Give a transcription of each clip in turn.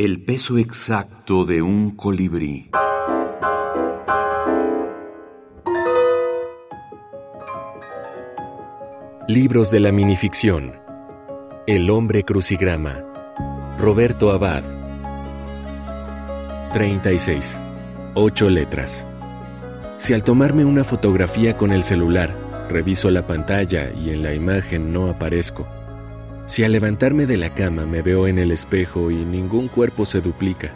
El peso exacto de un colibrí. Libros de la minificción. El hombre crucigrama. Roberto Abad. 36. Ocho letras. Si al tomarme una fotografía con el celular, reviso la pantalla y en la imagen no aparezco, si al levantarme de la cama me veo en el espejo y ningún cuerpo se duplica,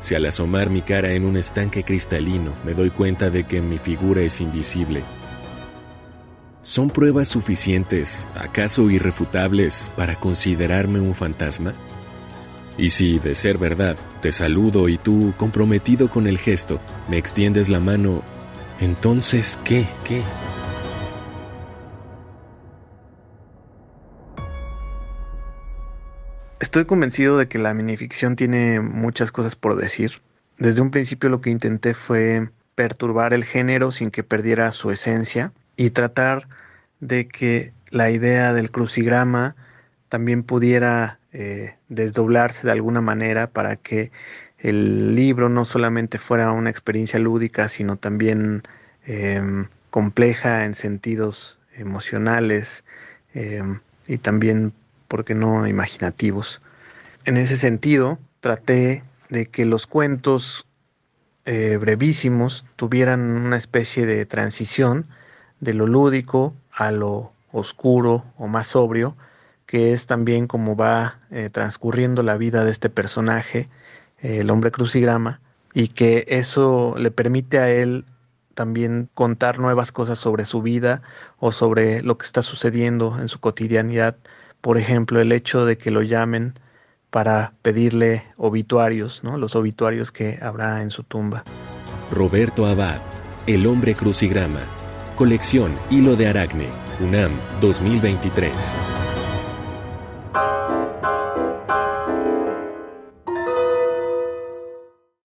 si al asomar mi cara en un estanque cristalino me doy cuenta de que mi figura es invisible, ¿son pruebas suficientes, acaso irrefutables, para considerarme un fantasma? Y si, de ser verdad, te saludo y tú, comprometido con el gesto, me extiendes la mano, entonces, ¿qué? ¿Qué? Estoy convencido de que la minificción tiene muchas cosas por decir. Desde un principio lo que intenté fue perturbar el género sin que perdiera su esencia y tratar de que la idea del crucigrama también pudiera eh, desdoblarse de alguna manera para que el libro no solamente fuera una experiencia lúdica, sino también em, compleja en sentidos emocionales em, y también, ¿por qué no?, imaginativos. En ese sentido, traté de que los cuentos eh, brevísimos tuvieran una especie de transición de lo lúdico a lo oscuro o más sobrio, que es también como va eh, transcurriendo la vida de este personaje, eh, el hombre crucigrama, y que eso le permite a él también contar nuevas cosas sobre su vida o sobre lo que está sucediendo en su cotidianidad. Por ejemplo, el hecho de que lo llamen para pedirle obituarios, ¿no? los obituarios que habrá en su tumba. Roberto Abad, El hombre crucigrama, colección Hilo de Aragne, UNAM 2023.